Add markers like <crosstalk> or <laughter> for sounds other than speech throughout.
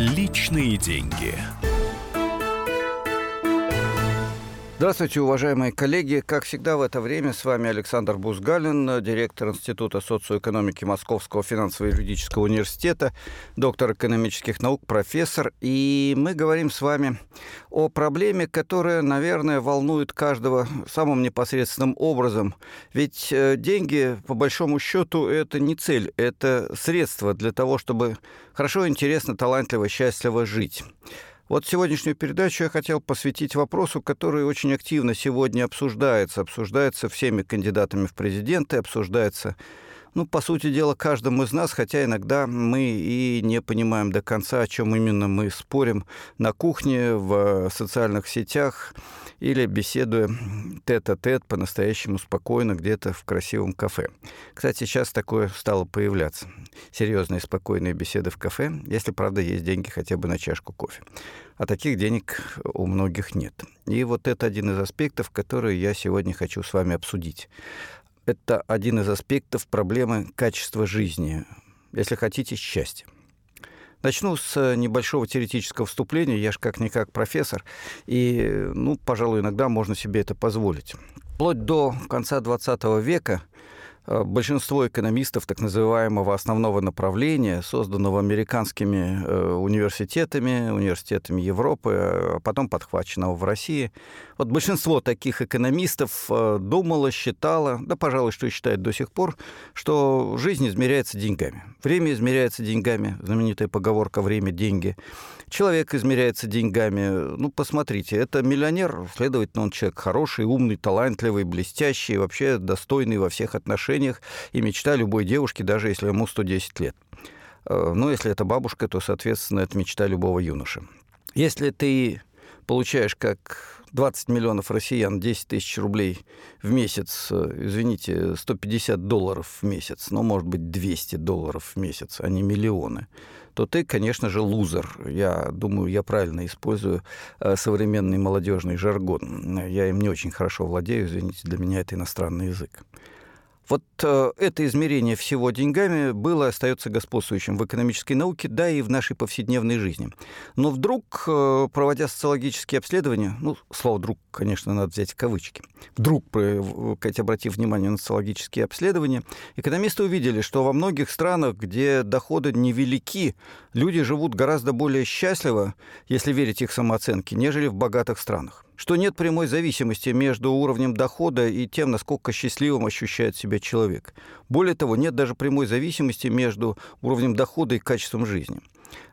Личные деньги. Здравствуйте, уважаемые коллеги. Как всегда в это время с вами Александр Бузгалин, директор Института социоэкономики Московского финансово-юридического университета, доктор экономических наук, профессор. И мы говорим с вами о проблеме, которая, наверное, волнует каждого самым непосредственным образом. Ведь э, деньги, по большому счету, это не цель, это средство для того, чтобы хорошо, интересно, талантливо, счастливо жить. Вот сегодняшнюю передачу я хотел посвятить вопросу, который очень активно сегодня обсуждается. Обсуждается всеми кандидатами в президенты, обсуждается ну, по сути дела, каждому из нас, хотя иногда мы и не понимаем до конца, о чем именно мы спорим на кухне, в социальных сетях или беседуя тет-а-тет по-настоящему спокойно где-то в красивом кафе. Кстати, сейчас такое стало появляться. Серьезные спокойные беседы в кафе, если, правда, есть деньги хотя бы на чашку кофе. А таких денег у многих нет. И вот это один из аспектов, которые я сегодня хочу с вами обсудить это один из аспектов проблемы качества жизни, если хотите, счастья. Начну с небольшого теоретического вступления. Я же как-никак профессор, и, ну, пожалуй, иногда можно себе это позволить. Вплоть до конца XX века Э, большинство экономистов так называемого основного направления, созданного американскими э, университетами, университетами Европы, а потом подхваченного в России. Вот большинство таких экономистов э, думало, считало, да, пожалуй, что и считает до сих пор, что жизнь измеряется деньгами. Время измеряется деньгами, знаменитая поговорка «время – деньги». Человек измеряется деньгами. Ну, посмотрите, это миллионер, следовательно, он человек хороший, умный, талантливый, блестящий, вообще достойный во всех отношениях и мечта любой девушки, даже если ему 110 лет. Э, ну, если это бабушка, то, соответственно, это мечта любого юноши. Если ты получаешь как 20 миллионов россиян 10 тысяч рублей в месяц, э, извините, 150 долларов в месяц, ну, может быть, 200 долларов в месяц, а не миллионы, то ты, конечно же, лузер. Я думаю, я правильно использую э, современный молодежный жаргон. Я им не очень хорошо владею, извините, для меня это иностранный язык. Вот э, это измерение всего деньгами было остается господствующим в экономической науке, да и в нашей повседневной жизни. Но вдруг, э, проводя социологические обследования, ну, слово «вдруг», конечно, надо взять в кавычки, вдруг, обратив внимание на социологические обследования, экономисты увидели, что во многих странах, где доходы невелики, люди живут гораздо более счастливо, если верить их самооценке, нежели в богатых странах что нет прямой зависимости между уровнем дохода и тем, насколько счастливым ощущает себя человек. Более того, нет даже прямой зависимости между уровнем дохода и качеством жизни.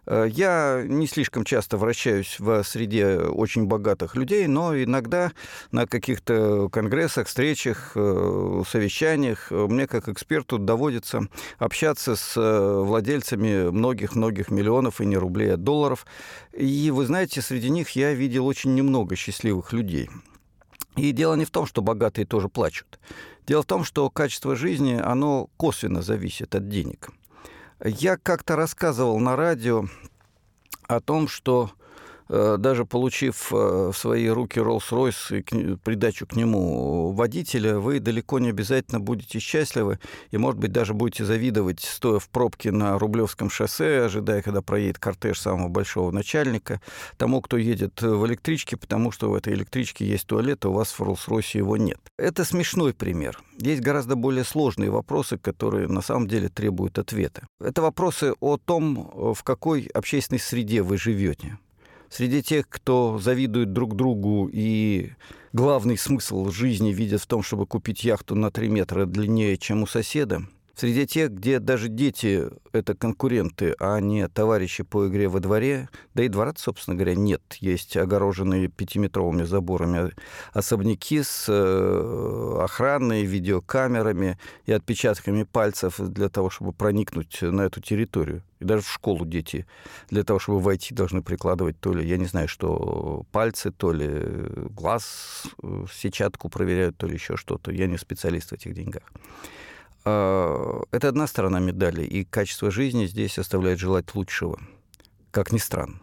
Э, я не слишком часто вращаюсь в среде очень богатых людей, но иногда на каких-то конгрессах, встречах, э, совещаниях мне как эксперту доводится общаться с э, владельцами многих-многих миллионов и не рублей, а долларов. И вы знаете, среди них я видел очень немного счастливых людей. И дело не в том, что богатые тоже плачут. Дело в том, что качество жизни, оно косвенно зависит от денег. Я как-то рассказывал на радио о том, что даже получив э, в свои руки Rolls-Royce и придачу к нему водителя, вы далеко не обязательно будете счастливы и, может быть, даже будете завидовать, стоя в пробке на Рублевском шоссе, ожидая, когда проедет кортеж самого большого начальника, тому, кто едет в электричке, потому что в этой электричке есть туалет, а у вас в Rolls-Royce его нет. Это смешной пример. Есть гораздо более сложные вопросы, которые на самом деле требуют ответа. Это вопросы о том, в какой общественной среде вы живете среди тех, кто завидует друг другу и главный смысл жизни видят в том, чтобы купить яхту на 3 метра длиннее, чем у соседа, Среди тех, где даже дети – это конкуренты, а не товарищи по игре во дворе, да и двора, собственно говоря, нет. Есть огороженные пятиметровыми заборами особняки с э, охраной, видеокамерами и отпечатками пальцев для того, чтобы проникнуть на эту территорию. И даже в школу дети для того, чтобы войти, должны прикладывать то ли, я не знаю, что пальцы, то ли глаз, э, сетчатку проверяют, то ли еще что-то. Я не специалист в этих деньгах. А, это одна сторона медали, и качество жизни здесь оставляет желать лучшего, как ни странно.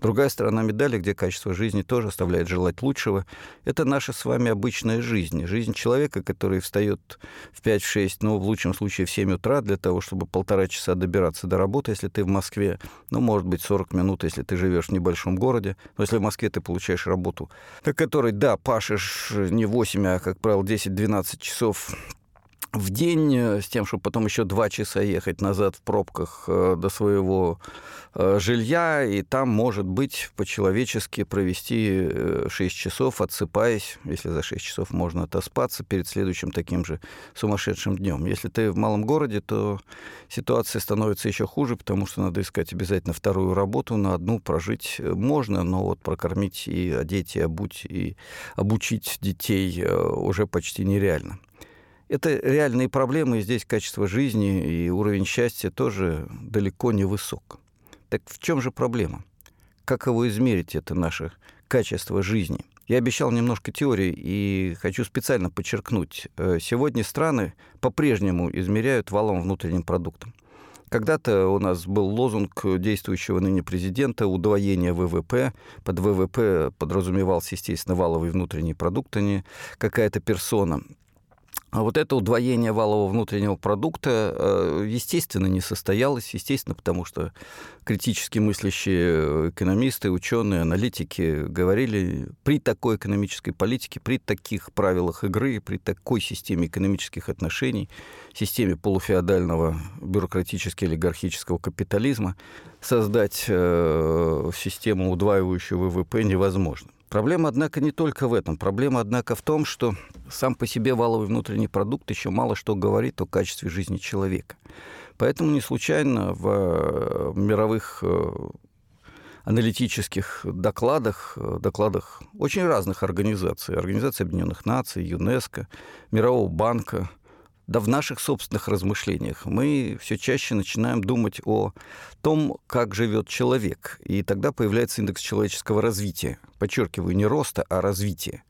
Другая сторона медали, где качество жизни тоже оставляет желать лучшего, это наша с вами обычная жизнь. Жизнь человека, который встает в 5-6, ну, в лучшем случае в 7 утра для того, чтобы полтора часа добираться до работы, если ты в Москве, ну, может быть, 40 минут, если ты живешь в небольшом городе. Но если в Москве ты получаешь работу, на которой, да, пашешь не 8, а, как правило, 10-12 часов в день э, с тем, чтобы потом еще два часа ехать назад в пробках э, до своего э, жилья, и там, может быть, по-человечески провести 6 часов, отсыпаясь, если за 6 часов можно отоспаться перед следующим таким же сумасшедшим днем. Если ты в малом городе, то ситуация становится еще хуже, потому что надо искать обязательно вторую работу, на одну прожить можно, но вот прокормить и одеть, и обуть, и обучить детей уже почти нереально. Это реальные проблемы, и здесь качество жизни и уровень счастья тоже далеко не высок. Так в чем же проблема? Как его измерить, это наше качество жизни? Я обещал немножко теории и хочу специально подчеркнуть. Э, сегодня страны по-прежнему измеряют валовым внутренним продуктом. Когда-то у нас был лозунг действующего ныне президента удвоение ВВП. Под ВВП подразумевался, естественно, валовый внутренний продукт, а не какая-то персона. А вот это удвоение валового внутреннего продукта, э, естественно, не состоялось, естественно, потому что критически мыслящие экономисты, ученые, аналитики говорили, при такой экономической политике, при таких правилах игры, при такой системе экономических отношений, системе полуфеодального бюрократически-олигархического капитализма, создать э, систему, удваивающую ВВП, невозможно. Проблема, однако, не только в этом. Проблема, однако, в том, что сам по себе валовый внутренний продукт еще мало что говорит о качестве жизни человека. Поэтому не случайно в э, мировых э, аналитических докладах, э, докладах очень разных организаций, Организации Объединенных Наций, ЮНЕСКО, Мирового банка – да в наших собственных размышлениях мы все чаще начинаем думать о том, как живет человек. И тогда появляется индекс человеческого развития. Подчеркиваю, не роста, а развития.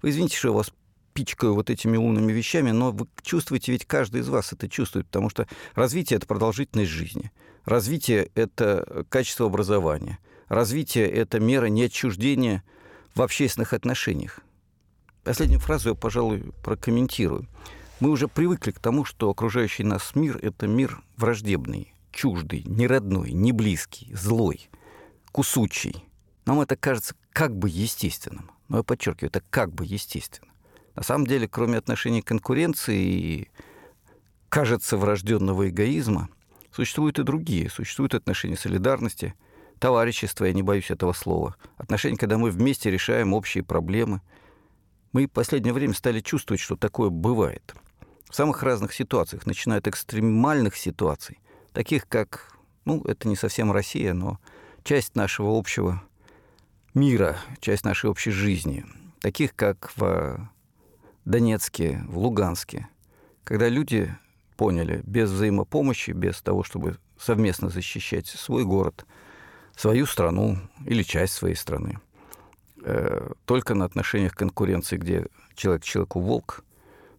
Вы извините, что я вас пичкаю вот этими умными вещами, но вы чувствуете, ведь каждый из вас это чувствует, потому что развитие – это продолжительность жизни. Развитие – это качество образования. Развитие – это мера неотчуждения в общественных отношениях. Последнюю фразу я, пожалуй, прокомментирую. Мы уже привыкли к тому, что окружающий нас мир – это мир враждебный, чуждый, неродной, не близкий, злой, кусучий. Нам это кажется как бы естественным. Но я подчеркиваю, это как бы естественно. На самом деле, кроме отношений конкуренции и, кажется, врожденного эгоизма, существуют и другие. Существуют отношения солидарности, товарищества, я не боюсь этого слова, отношения, когда мы вместе решаем общие проблемы. Мы в последнее время стали чувствовать, что такое бывает – в самых разных ситуациях, начиная от экстремальных ситуаций, таких как, ну, это не совсем Россия, но часть нашего общего мира, часть нашей общей жизни, таких как в Донецке, в Луганске, когда люди поняли, без взаимопомощи, без того, чтобы совместно защищать свой город, свою страну или часть своей страны, э, только на отношениях конкуренции, где человек человеку волк,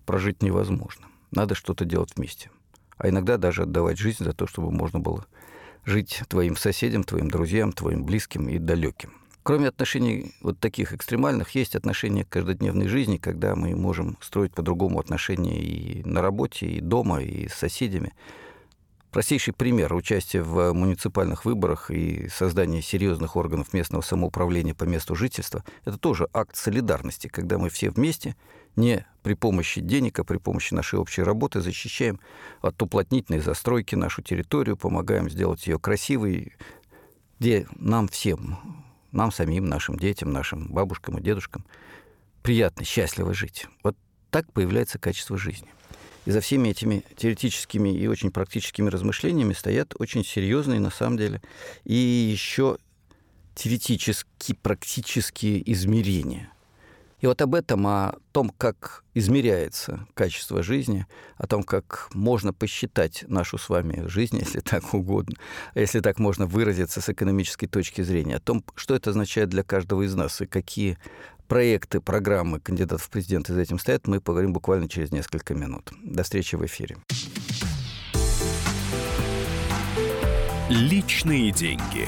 прожить невозможно. Надо что-то делать вместе. А иногда даже отдавать жизнь за то, чтобы можно было жить твоим соседям, твоим друзьям, твоим близким и далеким. Кроме отношений вот таких экстремальных, есть отношения к каждодневной жизни, когда мы можем строить по-другому отношения и на работе, и дома, и с соседями. Простейший пример участия в муниципальных выборах и создание серьезных органов местного самоуправления по месту жительства – это тоже акт солидарности, когда мы все вместе, не при помощи денег, а при помощи нашей общей работы защищаем от уплотнительной застройки нашу территорию, помогаем сделать ее красивой, где нам всем, нам самим, нашим детям, нашим бабушкам и дедушкам приятно, счастливо жить. Вот так появляется качество жизни. И за всеми этими теоретическими и очень практическими размышлениями стоят очень серьезные, на самом деле, и еще теоретически практические измерения. И вот об этом, о том, как измеряется качество жизни, о том, как можно посчитать нашу с вами жизнь, <laughs> если так угодно, если так можно выразиться с экономической точки зрения, о том, что это означает для каждого из нас и какие проекты, программы кандидатов в президенты за этим стоят, мы поговорим буквально через несколько минут. До встречи в эфире. Личные деньги.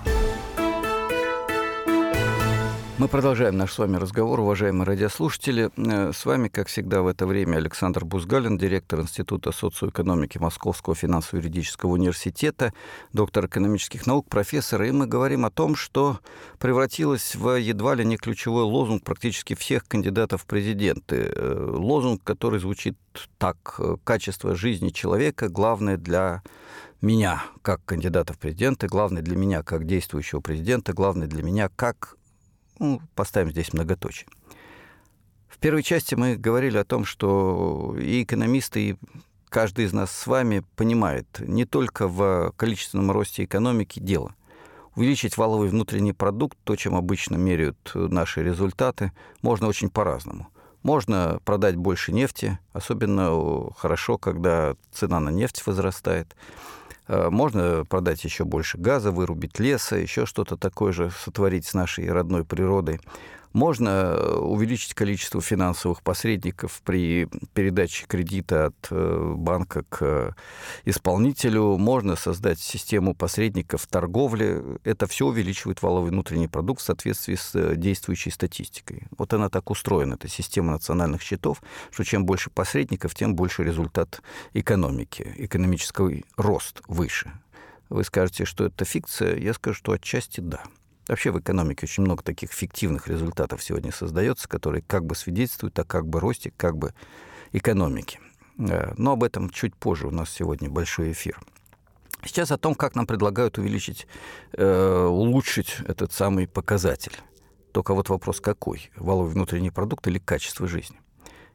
Мы продолжаем наш с вами разговор, уважаемые радиослушатели. Э, с вами, как всегда, в это время Александр Бузгалин, директор Института социоэкономики Московского финансово-юридического университета, доктор экономических наук, профессор. И мы говорим о том, что превратилось в едва ли не ключевой лозунг практически всех кандидатов в президенты. Э, лозунг, который звучит так. «Качество жизни человека главное для меня как кандидата в президенты, главное для меня как действующего президента, главное для меня как ну, поставим здесь многоточие. В первой части мы говорили о том, что и экономисты, и каждый из нас с вами понимает, не только в количественном росте экономики дело. Увеличить валовый внутренний продукт, то, чем обычно меряют наши результаты, можно очень по-разному. Можно продать больше нефти, особенно хорошо, когда цена на нефть возрастает. Э, можно продать еще больше газа, вырубить леса, еще что-то такое же сотворить с нашей родной природой. Можно э, увеличить количество финансовых посредников при передаче кредита от э, банка к исполнителю. Можно создать систему посредников в торговле. Это все увеличивает валовый внутренний продукт в соответствии с действующей статистикой. Вот она так устроена, эта система национальных счетов, что чем больше посредников, тем больше результат экономики, экономический рост выше. Вы скажете, что это фикция, я скажу, что отчасти да. Вообще в экономике очень много таких фиктивных результатов сегодня создается, которые как бы свидетельствуют о как бы росте, как бы экономики. Э, но об этом чуть позже. У нас сегодня большой эфир. Сейчас о том, как нам предлагают увеличить, э, улучшить этот самый показатель. Только вот вопрос какой? Валовый внутренний продукт или качество жизни?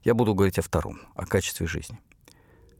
Я буду говорить о втором, о качестве жизни.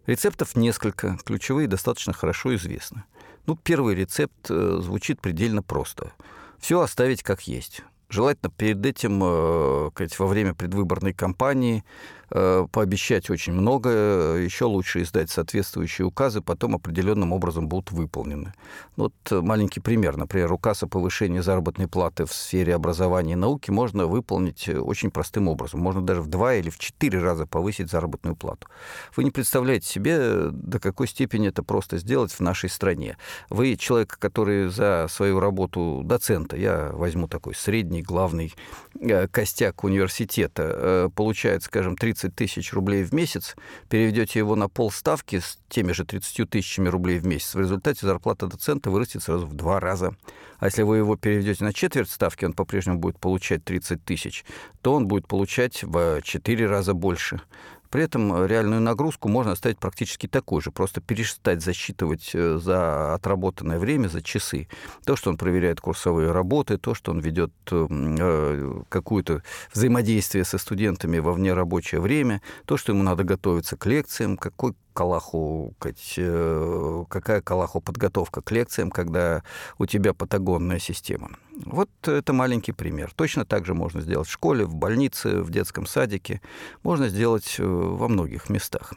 Рецептов несколько, ключевые достаточно хорошо известны. Ну, первый рецепт э, звучит предельно просто – все оставить как есть. Желательно перед этим, э, во время предвыборной кампании, пообещать очень много, еще лучше издать соответствующие указы, потом определенным образом будут выполнены. Вот маленький пример. Например, указ о повышении заработной платы в сфере образования и науки можно выполнить очень простым образом. Можно даже в два или в четыре раза повысить заработную плату. Вы не представляете себе, до какой степени это просто сделать в нашей стране. Вы человек, который за свою работу доцента, я возьму такой средний, главный э, костяк университета, э, получает, скажем, 30 30 тысяч рублей в месяц, переведете его на полставки с теми же 30 тысячами рублей в месяц, в результате зарплата доцента вырастет сразу в два раза. А если вы его переведете на четверть ставки, он по-прежнему будет получать 30 тысяч, то он будет получать в 4 раза больше. При этом реальную нагрузку можно оставить практически такой же, просто перестать засчитывать э, за отработанное время, за часы. То, что он проверяет курсовые работы, то, что он ведет э, какое-то взаимодействие со студентами во внерабочее время, то, что ему надо готовиться к лекциям, какой Калаху, э, какая Калаху подготовка к лекциям, когда у тебя патагонная система. Вот это маленький пример. Точно так же можно сделать в школе, в больнице, в детском садике. Можно сделать э, во многих местах.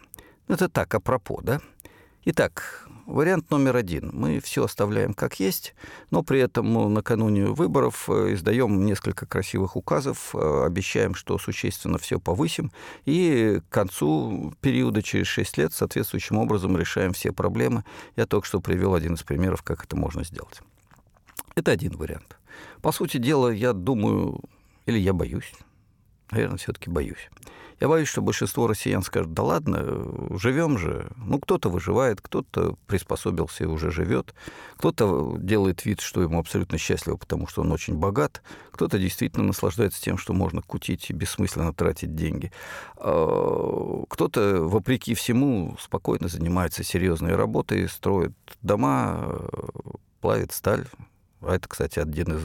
Это так, апропо, да? Итак, Вариант номер один. Мы все оставляем как есть, но при этом накануне выборов э, издаем несколько красивых указов, э, обещаем, что существенно все повысим, и к концу периода, через 6 лет, соответствующим образом решаем все проблемы. Я только что привел один из примеров, как это можно сделать. Это один вариант. По сути дела, я думаю, или я боюсь, наверное, все-таки боюсь, я боюсь, что большинство россиян скажут, да ладно, живем же. Ну, кто-то выживает, кто-то приспособился и уже живет, кто-то делает вид, что ему абсолютно счастливо, потому что он очень богат, кто-то действительно наслаждается тем, что можно кутить и бессмысленно тратить деньги. А, кто-то, вопреки всему, спокойно занимается серьезной работой, строит дома, плавит сталь, Это, кстати, один из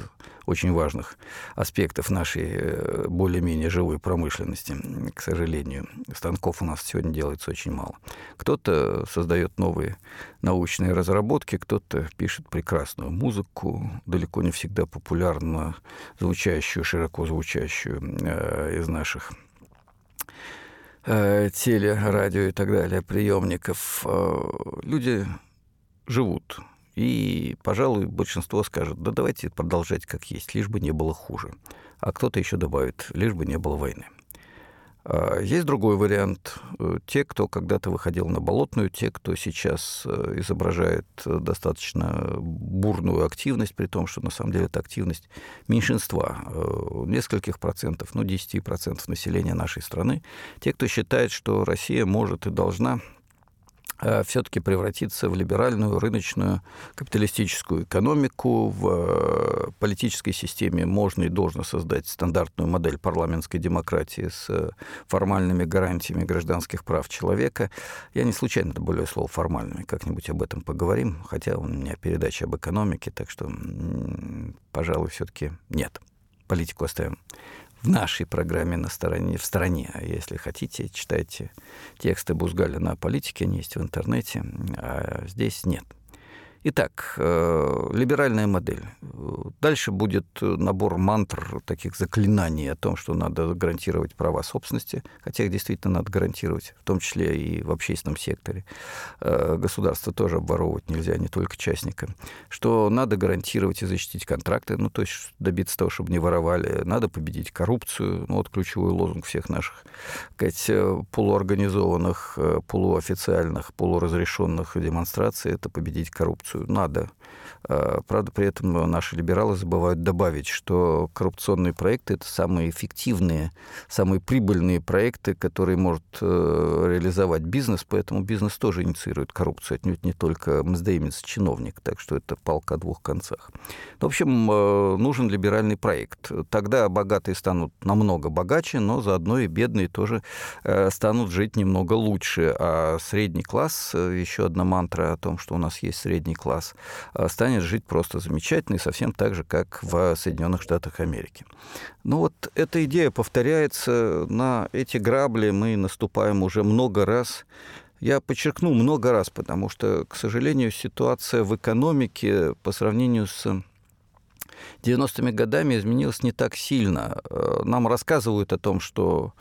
очень важных аспектов нашей э, более-менее живой промышленности, к сожалению. Станков у нас сегодня делается очень мало. Кто-то создает новые научные разработки, кто-то пишет прекрасную музыку, далеко не всегда популярно звучащую, широко звучащую э, из наших э, теле, радио и так далее, приемников. Люди живут и, пожалуй, большинство скажет, да давайте продолжать как есть, лишь бы не было хуже. А кто-то еще добавит, лишь бы не было войны. А, есть другой вариант. Э, те, кто когда-то выходил на болотную, те, кто сейчас э, изображает достаточно бурную активность, при том, что на самом деле это активность меньшинства, э, нескольких процентов, ну, 10 процентов населения нашей страны. Те, кто считает, что Россия может и должна Э, все-таки превратиться в либеральную, рыночную, капиталистическую экономику. В э, политической системе можно и должно создать стандартную модель парламентской демократии с э, формальными гарантиями гражданских прав человека. Я не случайно добавляю слово «формальными», как-нибудь об этом поговорим, хотя у меня передача об экономике, так что, пожалуй, все-таки нет. Политику оставим в нашей программе на стороне, в стороне. А если хотите, читайте тексты Бузгаля о политике, они есть в интернете, а здесь нет. Итак, э, либеральная модель. Дальше будет набор мантр, таких заклинаний о том, что надо гарантировать права собственности, хотя их действительно надо гарантировать, в том числе и в общественном секторе. Э, государство тоже обворовывать нельзя, не только частника. Что надо гарантировать и защитить контракты, ну, то есть добиться того, чтобы не воровали. Надо победить коррупцию. Ну, вот ключевой лозунг всех наших сказать, э, полуорганизованных, полуофициальных, полуразрешенных демонстраций – это победить коррупцию коррупцию надо. А, правда, при этом наши либералы забывают добавить, что коррупционные проекты – это самые эффективные, самые прибыльные проекты, которые может э, реализовать бизнес, поэтому бизнес тоже инициирует коррупцию, отнюдь не только мздоимец, чиновник, так что это палка о двух концах. В общем, э, нужен либеральный проект. Тогда богатые станут намного богаче, но заодно и бедные тоже э, станут жить немного лучше, а средний класс, еще одна мантра о том, что у нас есть средний класс, станет станет жить просто замечательно и совсем так же, как в Соединенных Штатах Америки. Ну вот эта идея повторяется, на эти грабли мы наступаем уже много раз. Я подчеркну много раз, потому что, к сожалению, ситуация в экономике по сравнению с 90-ми годами изменилась не так сильно. Нам рассказывают о том, что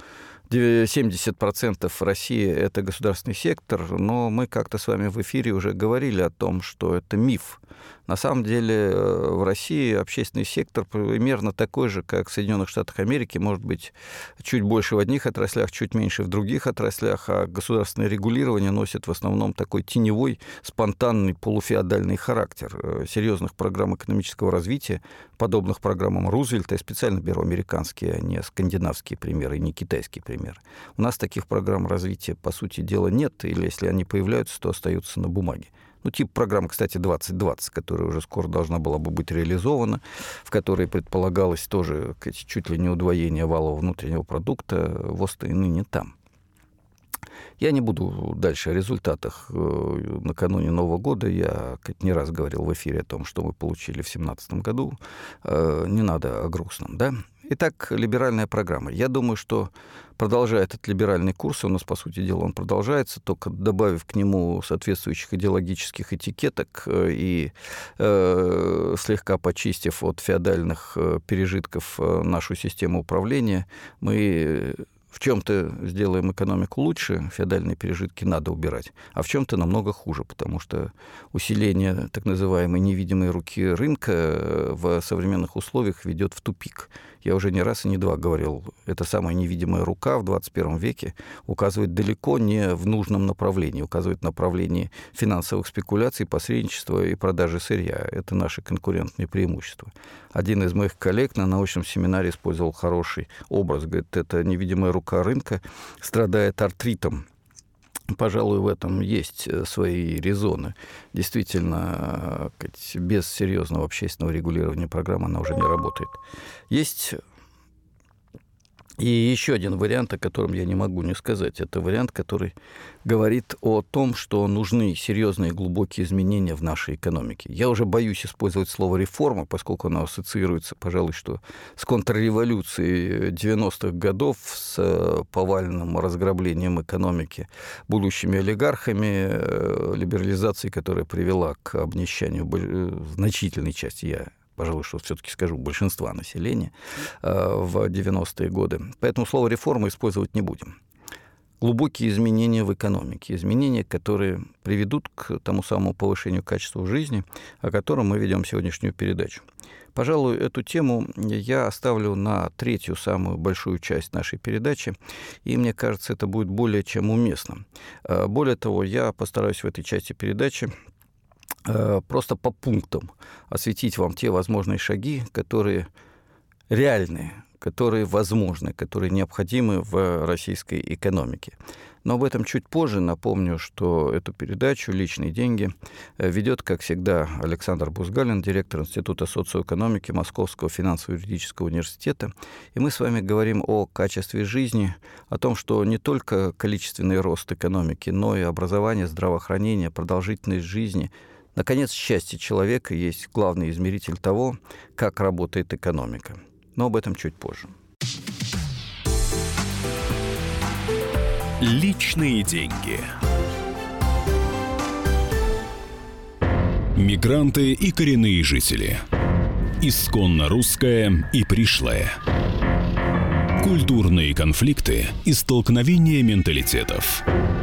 70% России – это государственный сектор, но мы как-то с вами в эфире уже говорили о том, что это миф. На самом деле э, в России общественный сектор примерно такой же, как в Соединенных Штатах Америки, может быть, чуть больше в одних отраслях, чуть меньше в других отраслях, а государственное регулирование носит в основном такой теневой, спонтанный, полуфеодальный характер. Э, серьезных программ экономического развития, подобных программам Рузвельта, я специально беру американские, а не скандинавские примеры, не китайские примеры. У нас таких программ развития, по сути дела, нет, или если они появляются, то остаются на бумаге. Ну, тип программы, кстати, 2020, которая уже скоро должна была бы быть реализована, в которой предполагалось тоже чуть ли не удвоение валового внутреннего продукта, ВОЗ-то и ныне там. Я не буду дальше о результатах э, накануне Нового года. Я не раз говорил в эфире о том, что мы получили в 2017 году. Э, не надо о грустном, да? Итак, либеральная программа. Я думаю, что продолжая этот либеральный курс, у нас, по сути дела, он продолжается, только добавив к нему соответствующих идеологических этикеток э, и э, слегка почистив от феодальных э, пережитков э, нашу систему управления, мы в чем-то сделаем экономику лучше, феодальные пережитки надо убирать, а в чем-то намного хуже, потому что усиление так называемой невидимой руки рынка в современных условиях ведет в тупик. Я уже не раз и не два говорил, эта самая невидимая рука в 21 веке указывает далеко не в нужном направлении, указывает в направлении финансовых спекуляций, посредничества и продажи сырья. Это наши конкурентные преимущества. Один из моих коллег на научном семинаре использовал хороший образ. Говорит, это невидимая рука рынка страдает артритом Пожалуй, в этом есть э, свои резоны. Действительно, э, без серьезного общественного регулирования программа она уже не работает. Есть И еще один вариант, о котором я не могу не сказать, это вариант, который говорит о том, что нужны серьезные глубокие изменения в нашей экономике. Я уже боюсь использовать слово «реформа», поскольку оно ассоциируется, пожалуй, что с контрреволюцией 90-х годов, с э, повальным разграблением экономики будущими олигархами, э, либерализацией, которая привела к обнищанию э, значительной части, я пожалуй, что все-таки скажу, большинства населения э, в 90-е годы. Поэтому слово «реформа» использовать не будем. Глубокие изменения в экономике, изменения, которые приведут к тому самому повышению качества жизни, о котором мы ведем сегодняшнюю передачу. Пожалуй, эту тему я оставлю на третью самую большую часть нашей передачи, и мне кажется, это будет более чем уместно. Э, более того, я постараюсь в этой части передачи просто по пунктам осветить вам те возможные шаги, которые реальные, которые возможны, которые необходимы в российской экономике. Но об этом чуть позже. Напомню, что эту передачу «Личные деньги» э, ведет, как всегда, Александр Бузгалин, директор Института социоэкономики Московского финансово-юридического университета. И мы с вами говорим о качестве жизни, о том, что не только количественный рост экономики, но и образование, здравоохранение, продолжительность жизни – Наконец, счастье человека есть главный измеритель того, как работает экономика. Но об этом чуть позже. Личные деньги. Мигранты и коренные жители. Исконно русское и пришлое. Культурные конфликты и столкновения менталитетов –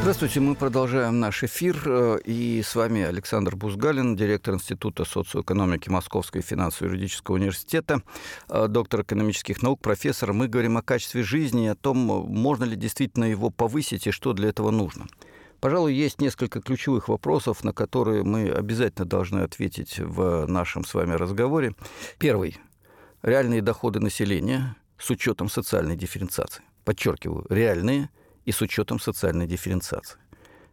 Здравствуйте, мы продолжаем наш эфир. Э, и с вами Александр Бузгалин, директор Института социоэкономики Московского финансово-юридического университета, э, доктор экономических наук, профессор. Мы говорим о качестве жизни, о том, можно ли действительно его повысить и что для этого нужно. Пожалуй, есть несколько ключевых вопросов, на которые мы обязательно должны ответить в нашем с вами разговоре. Первый. Реальные доходы населения с учетом социальной дифференциации. Подчеркиваю, реальные – и с учетом социальной дифференциации.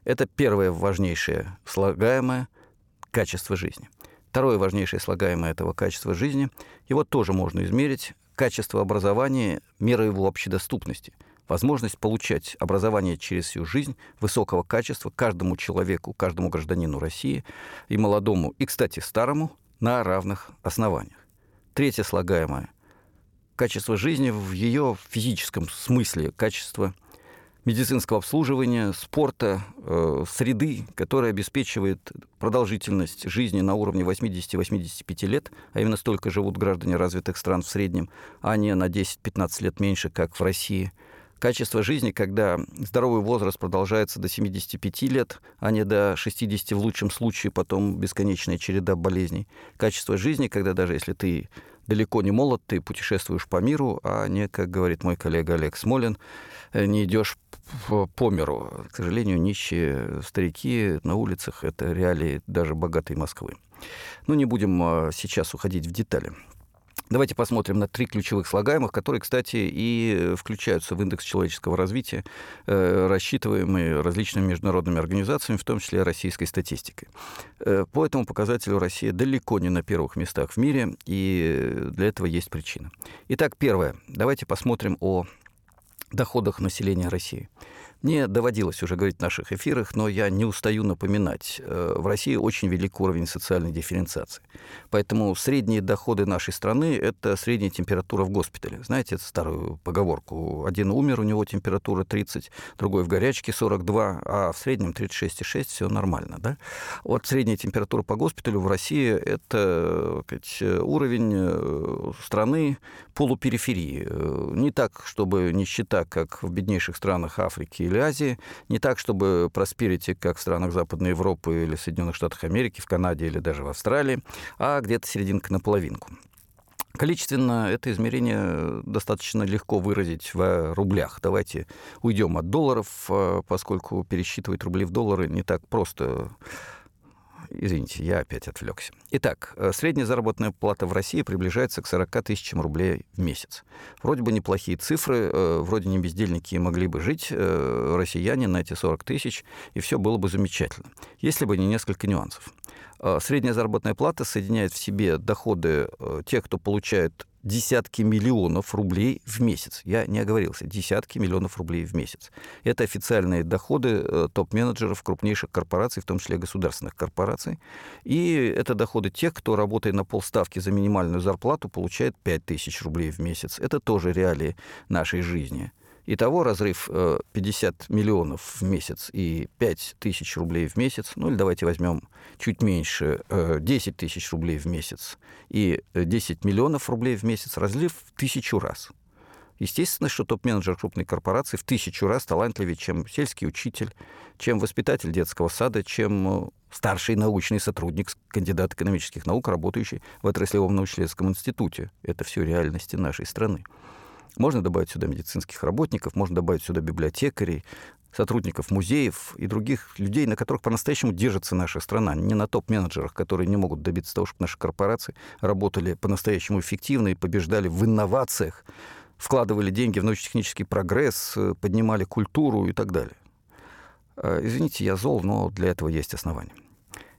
Это первое важнейшее слагаемое качество жизни. Второе важнейшее слагаемое этого качества жизни, его тоже можно измерить, качество образования, мера его общедоступности, возможность получать образование через всю жизнь высокого качества каждому человеку, каждому гражданину России и молодому, и, кстати, старому, на равных основаниях. Третье слагаемое – качество жизни в ее физическом смысле, качество – медицинского обслуживания, спорта, э, среды, которая обеспечивает продолжительность жизни на уровне 80-85 лет, а именно столько живут граждане развитых стран в среднем, а не на 10-15 лет меньше, как в России. Качество жизни, когда здоровый возраст продолжается до 75 лет, а не до 60 в лучшем случае, потом бесконечная череда болезней. Качество жизни, когда даже если ты далеко не молод, ты путешествуешь по миру, а не, как говорит мой коллега Олег Смолин, э, не идешь по миру. К сожалению, нищие старики на улицах – это реалии даже богатой Москвы. Но не будем а, сейчас уходить в детали. Давайте посмотрим на три ключевых слагаемых, которые, кстати, и включаются в индекс человеческого развития, э, рассчитываемые различными международными организациями, в том числе российской статистикой. Э, по этому показателю Россия далеко не на первых местах в мире, и для этого есть причина. Итак, первое. Давайте посмотрим о доходах населения России. Мне доводилось уже говорить в наших эфирах, но я не устаю напоминать. Э, в России очень велик уровень социальной дифференциации. Поэтому средние доходы нашей страны – это средняя температура в госпитале. Знаете эту старую поговорку? Один умер, у него температура 30, другой в горячке 42, а в среднем 36,6 – все нормально. Да? Вот средняя температура по госпиталю в России – это сказать, уровень э, страны полупериферии. Э, не так, чтобы нищета, как в беднейших странах Африки или Азии, не так, чтобы просперити, как в странах Западной Европы или Соединенных Штатах Америки, в Канаде или даже в Австралии, а где-то серединка на половинку. Количественно это измерение достаточно легко выразить в рублях. Давайте уйдем от долларов, э, поскольку пересчитывать рубли в доллары не так просто. Извините, я опять отвлекся. Итак, э, средняя заработная плата в России приближается к 40 тысячам рублей в месяц. Вроде бы неплохие цифры, э, вроде не бездельники могли бы жить, россияне на эти 40 тысяч, и все было бы замечательно, если бы не несколько нюансов. Э, средняя заработная плата соединяет в себе доходы э, тех, кто получает десятки миллионов рублей в месяц. Я не оговорился, десятки миллионов рублей в месяц. Это официальные доходы э, топ-менеджеров крупнейших корпораций, в том числе государственных корпораций. И это доходы тех, кто, работая на полставки за минимальную зарплату, получает 5 тысяч рублей в месяц. Это тоже реалии нашей жизни. Итого разрыв 50 э, миллионов в месяц и 5 тысяч рублей в месяц, ну или давайте возьмем чуть меньше, 10 э, тысяч рублей в месяц и 10 миллионов рублей в месяц, разлив в тысячу раз. Естественно, что топ-менеджер крупной корпорации в тысячу раз талантливее, чем сельский учитель, чем воспитатель детского сада, чем э, старший научный сотрудник, кандидат экономических наук, работающий в отраслевом научно-исследовательском институте. Это все реальности нашей страны. Можно добавить сюда медицинских работников, можно добавить сюда библиотекарей, сотрудников музеев и других людей, на которых по-настоящему держится наша страна, не на топ-менеджерах, которые не могут добиться того, чтобы наши корпорации работали по-настоящему эффективно и побеждали в инновациях, вкладывали деньги в научно-технический прогресс, поднимали культуру и так далее. А, извините, я зол, но для этого есть основания.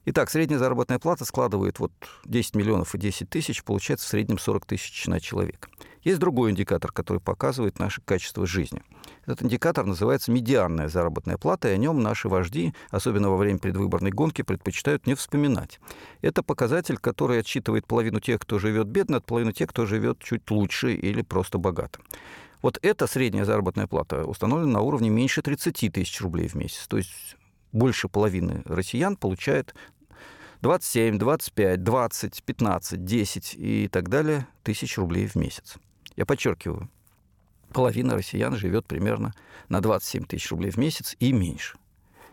Итак, средняя заработная плата складывает вот 10 миллионов и 10 тысяч, получается в среднем 40 тысяч на человека. Есть другой индикатор, который показывает наше качество жизни. Этот индикатор называется медианная заработная плата, и о нем наши вожди, особенно во время предвыборной гонки, предпочитают не вспоминать. Это показатель, который отсчитывает половину тех, кто живет бедно, от половины тех, кто живет чуть лучше или просто богато. Вот эта средняя заработная плата установлена на уровне меньше 30 тысяч рублей в месяц. То есть больше половины россиян получает 27, 25, 20, 15, 10 и так далее тысяч рублей в месяц. Я подчеркиваю, половина россиян живет примерно на 27 тысяч рублей в месяц и меньше.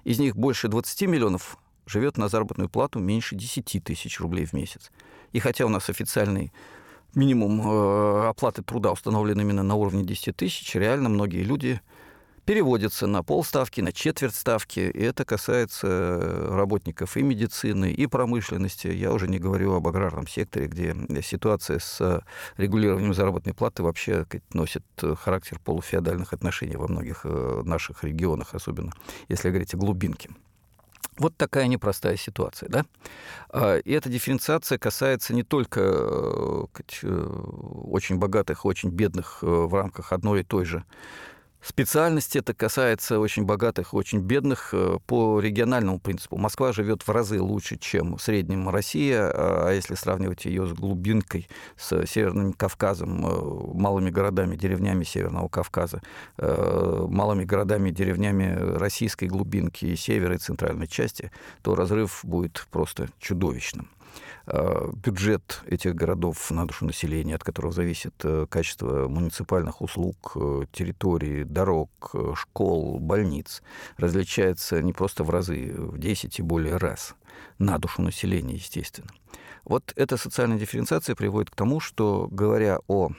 Из них больше 20 миллионов живет на заработную плату меньше 10 тысяч рублей в месяц. И хотя у нас официальный минимум э, оплаты труда установлен именно на уровне 10 тысяч, реально многие люди переводится на полставки, на четверть ставки. И это касается э, работников и медицины, и промышленности. Я уже не говорю об аграрном секторе, где ситуация с регулированием заработной платы вообще носит характер полуфеодальных отношений во многих э, наших регионах, особенно если говорить о глубинке. Вот такая непростая ситуация, да? А, и эта дифференциация касается не только э, очень богатых, очень бедных в рамках одной и той же специальности. Это касается очень богатых, очень бедных э, по региональному принципу. Москва живет в разы лучше, чем в среднем Россия, а если сравнивать ее с глубинкой, с Северным Кавказом, э, малыми городами, деревнями Северного Кавказа, э, малыми городами, деревнями российской глубинки и севера и центральной части, то разрыв будет просто чудовищным. Э, бюджет этих городов на душу населения, от которого зависит э, качество муниципальных услуг, э, территории, дорог, школ, больниц, различается не просто в разы, в 10 и более раз на душу населения, естественно. Вот эта социальная дифференциация приводит к тому, что, говоря о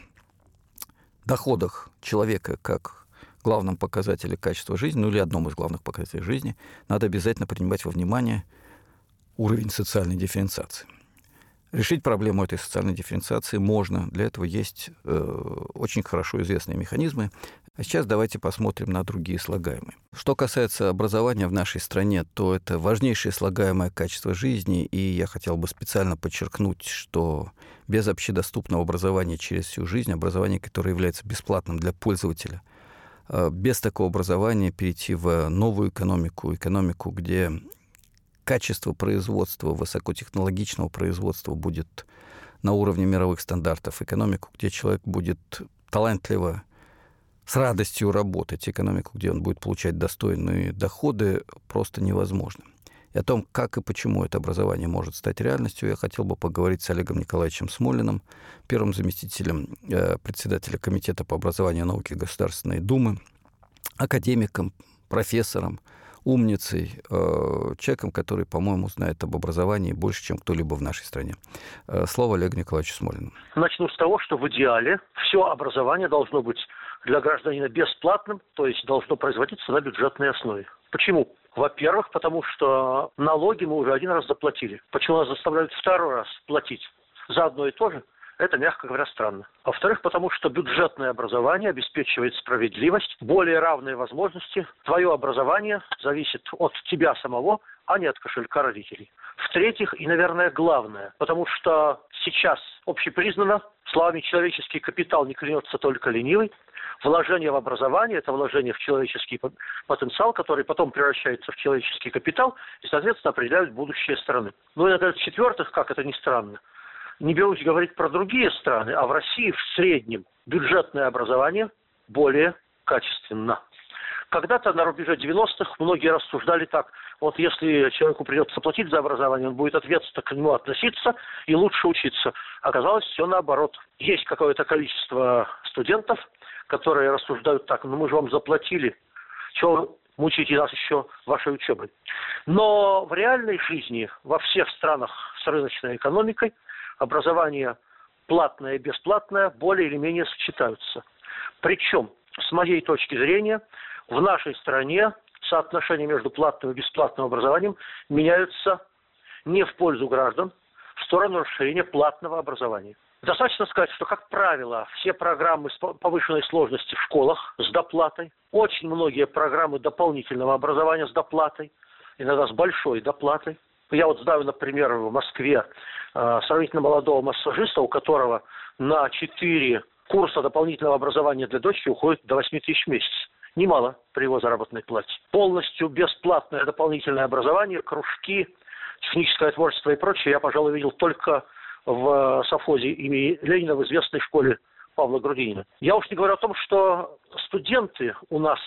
доходах человека как главном показателе качества жизни, ну или одном из главных показателей жизни, надо обязательно принимать во внимание уровень социальной дифференциации. Решить проблему этой социальной дифференциации можно. Для этого есть э, очень хорошо известные механизмы. А сейчас давайте посмотрим на другие слагаемые. Что касается образования в нашей стране, то это важнейшее слагаемое качество жизни, и я хотел бы специально подчеркнуть, что без общедоступного образования через всю жизнь, образование, которое является бесплатным для пользователя, э, без такого образования перейти в новую экономику, экономику, где качество производства, высокотехнологичного производства будет на уровне мировых стандартов, экономику, где человек будет талантливо, с радостью работать, экономику, где он будет получать достойные доходы, просто невозможно. И о том, как и почему это образование может стать реальностью, я хотел бы поговорить с Олегом Николаевичем Смолиным, первым заместителем э, председателя Комитета по образованию и науке Государственной Думы, академиком, профессором, умницей, э, человеком, который, по-моему, знает об образовании больше, чем кто-либо в нашей стране. Э, слово Олегу Николаевичу Смолину. Начну с того, что в идеале все образование должно быть для гражданина бесплатным, то есть должно производиться на бюджетной основе. Почему? Во-первых, потому что налоги мы уже один раз заплатили. Почему нас заставляют второй раз платить за одно и то же? Это, мягко говоря, странно. Во-вторых, потому что бюджетное образование обеспечивает справедливость, более равные возможности. Твое образование зависит от тебя самого, а не от кошелька родителей. В-третьих, и, наверное, главное, потому что сейчас общепризнано, словами человеческий капитал не клянется только ленивый, вложение в образование – это вложение в человеческий потенциал, который потом превращается в человеческий капитал и, соответственно, определяет будущее страны. Ну и, наконец, в-четвертых, как это ни странно, не берусь говорить про другие страны, а в России в среднем бюджетное образование более качественно. Когда-то на рубеже 90-х многие рассуждали так, вот если человеку придется платить за образование, он будет ответственно к нему относиться и лучше учиться. Оказалось все наоборот. Есть какое-то количество студентов, которые рассуждают так, ну мы же вам заплатили, чего мучите нас еще вашей учебой. Но в реальной жизни во всех странах с рыночной экономикой образование платное и бесплатное более или менее сочетаются. Причем, с моей точки зрения, в нашей стране соотношение между платным и бесплатным образованием меняются не в пользу граждан, в сторону расширения платного образования. Достаточно сказать, что, как правило, все программы повышенной сложности в школах с доплатой, очень многие программы дополнительного образования с доплатой, иногда с большой доплатой. Я вот знаю, например, в Москве э, сравнительно молодого массажиста, у которого на 4 курса дополнительного образования для дочери уходит до 8 тысяч в месяц. Немало при его заработной плате. Полностью бесплатное дополнительное образование, кружки, техническое творчество и прочее я, пожалуй, видел только в совхозе имени Ленина в известной школе Павла Грудинина. Я уж не говорю о том, что студенты у нас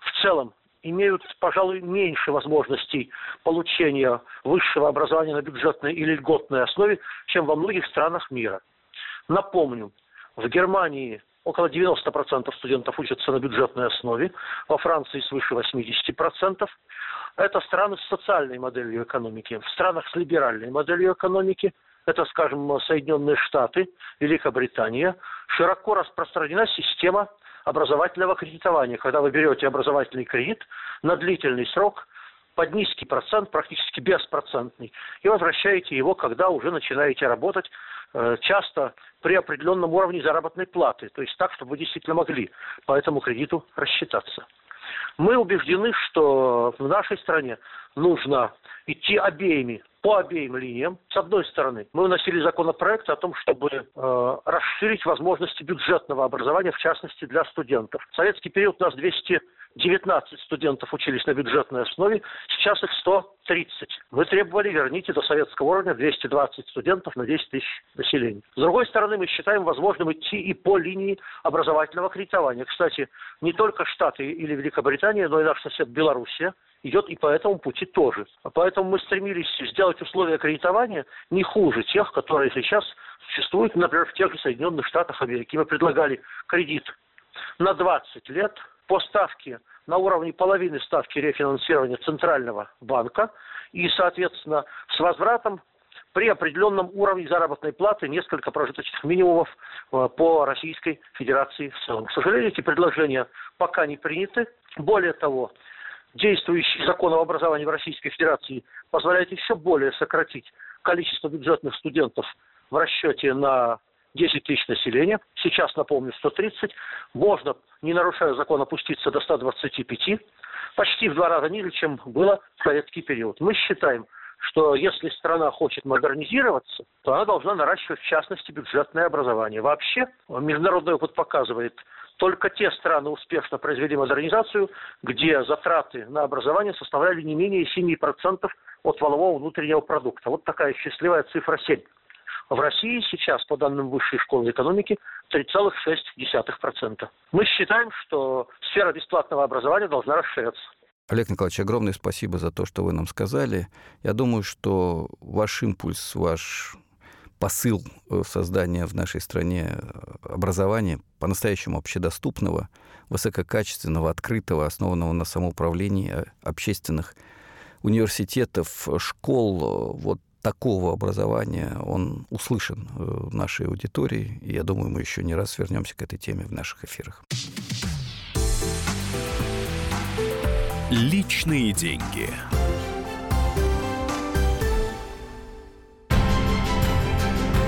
в целом имеют, пожалуй, меньше возможностей получения высшего образования на бюджетной или льготной основе, чем во многих странах мира. Напомню, в Германии около 90% студентов учатся на бюджетной основе, во Франции свыше 80%. Это страны с социальной моделью экономики. В странах с либеральной моделью экономики – это, скажем, Соединенные Штаты, Великобритания, широко распространена система образовательного кредитования, когда вы берете образовательный кредит на длительный срок под низкий процент, практически беспроцентный, и возвращаете его, когда уже начинаете работать, э, часто при определенном уровне заработной платы, то есть так, чтобы вы действительно могли по этому кредиту рассчитаться. Мы убеждены, что в нашей стране нужно идти обеими по обеим линиям. С одной стороны, мы вносили законопроект о том, чтобы э, расширить возможности бюджетного образования, в частности для студентов. В советский период у нас 219 студентов учились на бюджетной основе, сейчас их 130. Мы требовали, верните до советского уровня 220 студентов на 10 тысяч населения. С другой стороны, мы считаем возможным идти и по линии образовательного кредитования. Кстати, не только Штаты или Великобритания, но и наш сосед Белоруссия – идет и по этому пути тоже. Поэтому мы стремились сделать условия кредитования не хуже тех, которые сейчас существуют, например, в тех же Соединенных Штатах Америки. Мы предлагали кредит на 20 лет по ставке на уровне половины ставки рефинансирования Центрального банка и, соответственно, с возвратом при определенном уровне заработной платы несколько прожиточных минимумов э, по Российской Федерации в целом. К сожалению, эти предложения пока не приняты. Более того, действующий закон об образовании в Российской Федерации позволяет еще более сократить количество бюджетных студентов в расчете на 10 тысяч населения. Сейчас, напомню, 130. Можно, не нарушая закон, опуститься до 125. Почти в два раза ниже, чем было в советский период. Мы считаем, что если страна хочет модернизироваться, то она должна наращивать, в частности, бюджетное образование. Вообще, международный опыт показывает, только те страны успешно произвели модернизацию, где затраты на образование составляли не менее 7% от валового внутреннего продукта. Вот такая счастливая цифра 7. В России сейчас, по данным Высшей школы экономики, 3,6%. Мы считаем, что сфера бесплатного образования должна расширяться. Олег Николаевич, огромное спасибо за то, что вы нам сказали. Я думаю, что ваш импульс, ваш посыл создания в нашей стране образования по-настоящему общедоступного, высококачественного, открытого, основанного на самоуправлении общественных университетов, школ, вот такого образования, он услышан нашей аудитории. И я думаю, мы еще не раз вернемся к этой теме в наших эфирах. Личные деньги.